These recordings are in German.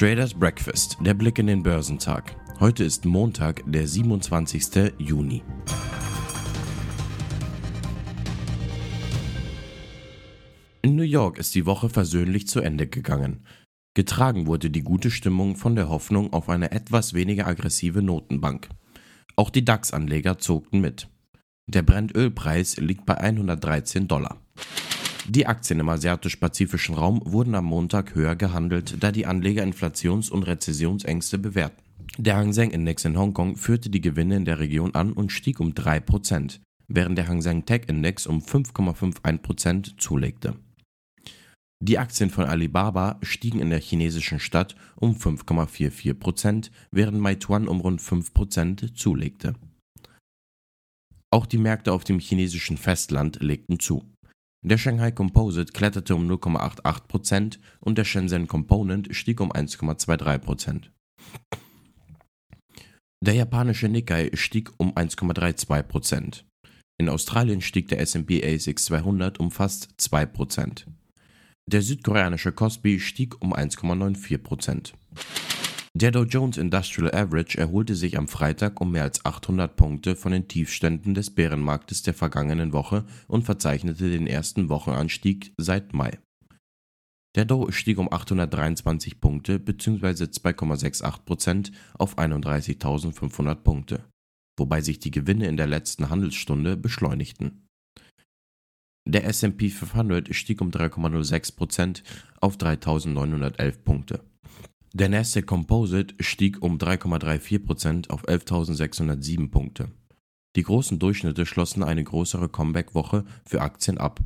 Traders Breakfast, der Blick in den Börsentag. Heute ist Montag, der 27. Juni. In New York ist die Woche versöhnlich zu Ende gegangen. Getragen wurde die gute Stimmung von der Hoffnung auf eine etwas weniger aggressive Notenbank. Auch die DAX-Anleger zogten mit. Der Brennölpreis liegt bei 113 Dollar. Die Aktien im asiatisch-pazifischen Raum wurden am Montag höher gehandelt, da die Anleger Inflations- und Rezessionsängste bewerten. Der Hang Seng Index in Hongkong führte die Gewinne in der Region an und stieg um 3%, während der Hang Seng Tech Index um 5,51% zulegte. Die Aktien von Alibaba stiegen in der chinesischen Stadt um 5,44%, während Meituan um rund 5% zulegte. Auch die Märkte auf dem chinesischen Festland legten zu. Der Shanghai Composite kletterte um 0,88% und der Shenzhen Component stieg um 1,23%. Der japanische Nikkei stieg um 1,32%. In Australien stieg der S&P ASX 200 um fast 2%. Der südkoreanische Kospi stieg um 1,94%. Der Dow Jones Industrial Average erholte sich am Freitag um mehr als 800 Punkte von den Tiefständen des Bärenmarktes der vergangenen Woche und verzeichnete den ersten Wochenanstieg seit Mai. Der Dow stieg um 823 Punkte bzw. 2,68% auf 31.500 Punkte, wobei sich die Gewinne in der letzten Handelsstunde beschleunigten. Der S&P 500 stieg um 3,06% auf 3.911 Punkte. Der Nasdaq Composite stieg um 3,34% auf 11.607 Punkte. Die großen Durchschnitte schlossen eine größere Comeback-Woche für Aktien ab.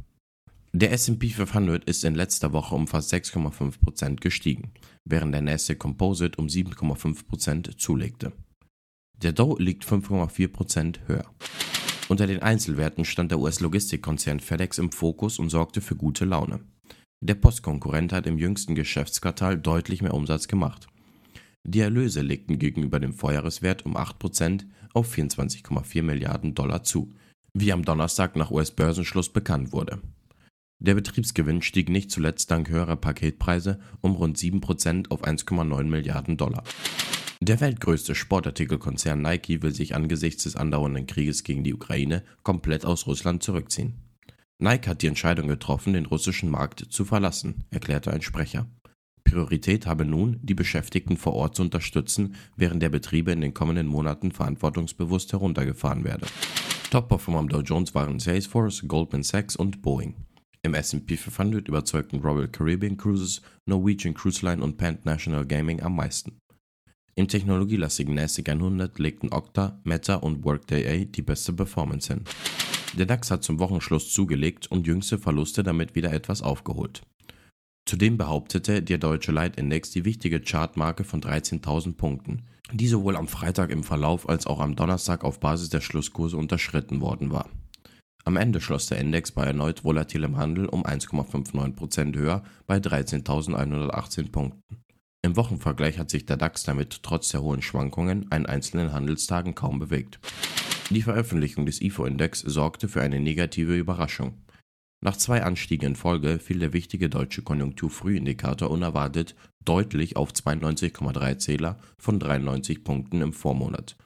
Der S&P 500 ist in letzter Woche um fast 6,5% gestiegen, während der Nasdaq Composite um 7,5% zulegte. Der Dow liegt 5,4% höher. Unter den Einzelwerten stand der US-Logistikkonzern FedEx im Fokus und sorgte für gute Laune. Der Postkonkurrent hat im jüngsten Geschäftsquartal deutlich mehr Umsatz gemacht. Die Erlöse legten gegenüber dem Vorjahreswert um 8% auf 24,4 Milliarden Dollar zu, wie am Donnerstag nach US-Börsenschluss bekannt wurde. Der Betriebsgewinn stieg nicht zuletzt dank höherer Paketpreise um rund 7% auf 1,9 Milliarden Dollar. Der weltgrößte Sportartikelkonzern Nike will sich angesichts des andauernden Krieges gegen die Ukraine komplett aus Russland zurückziehen. Nike hat die Entscheidung getroffen, den russischen Markt zu verlassen, erklärte ein Sprecher. Priorität habe nun, die Beschäftigten vor Ort zu unterstützen, während der Betriebe in den kommenden Monaten verantwortungsbewusst heruntergefahren werde. Top-Performer am Dow Jones waren Salesforce, Goldman Sachs und Boeing. Im S&P 500 überzeugten Royal Caribbean Cruises, Norwegian Cruise Line und Pan National Gaming am meisten. Im technologielastigen NASDAQ 100 legten Okta, Meta und Workday A die beste Performance hin. Der DAX hat zum Wochenschluss zugelegt und jüngste Verluste damit wieder etwas aufgeholt. Zudem behauptete der deutsche Leitindex die wichtige Chartmarke von 13.000 Punkten, die sowohl am Freitag im Verlauf als auch am Donnerstag auf Basis der Schlusskurse unterschritten worden war. Am Ende schloss der Index bei erneut volatilem Handel um 1,59% höher bei 13.118 Punkten. Im Wochenvergleich hat sich der DAX damit trotz der hohen Schwankungen an einzelnen Handelstagen kaum bewegt. Die Veröffentlichung des IFO-Index sorgte für eine negative Überraschung. Nach zwei Anstiegen in Folge fiel der wichtige deutsche Konjunkturfrühindikator unerwartet deutlich auf 92,3 Zähler von 93 Punkten im Vormonat,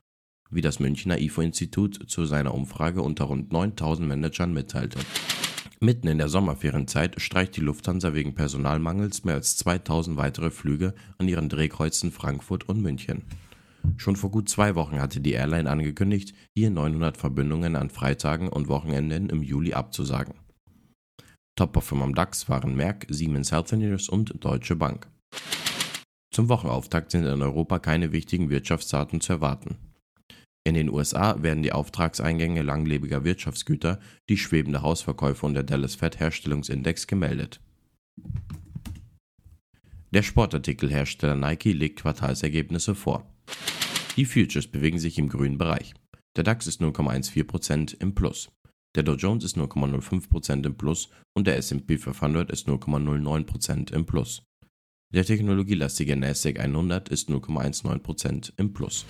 wie das Münchner IFO-Institut zu seiner Umfrage unter rund 9000 Managern mitteilte. Mitten in der Sommerferienzeit streicht die Lufthansa wegen Personalmangels mehr als 2000 weitere Flüge an ihren Drehkreuzen Frankfurt und München. Schon vor gut zwei Wochen hatte die Airline angekündigt, hier 900 Verbindungen an Freitagen und Wochenenden im Juli abzusagen. Top-Performer am DAX waren Merck, Siemens Healthineers und Deutsche Bank. Zum Wochenauftakt sind in Europa keine wichtigen Wirtschaftsdaten zu erwarten. In den USA werden die Auftragseingänge langlebiger Wirtschaftsgüter, die schwebende Hausverkäufe und der Dallas Fed Herstellungsindex gemeldet. Der Sportartikelhersteller Nike legt Quartalsergebnisse vor. Die Futures bewegen sich im grünen Bereich. Der DAX ist 0,14% im Plus. Der Dow Jones ist 0,05% im Plus und der S&P 500 ist 0,09% im Plus. Der technologielastige NASDAQ 100 ist 0,19% im Plus.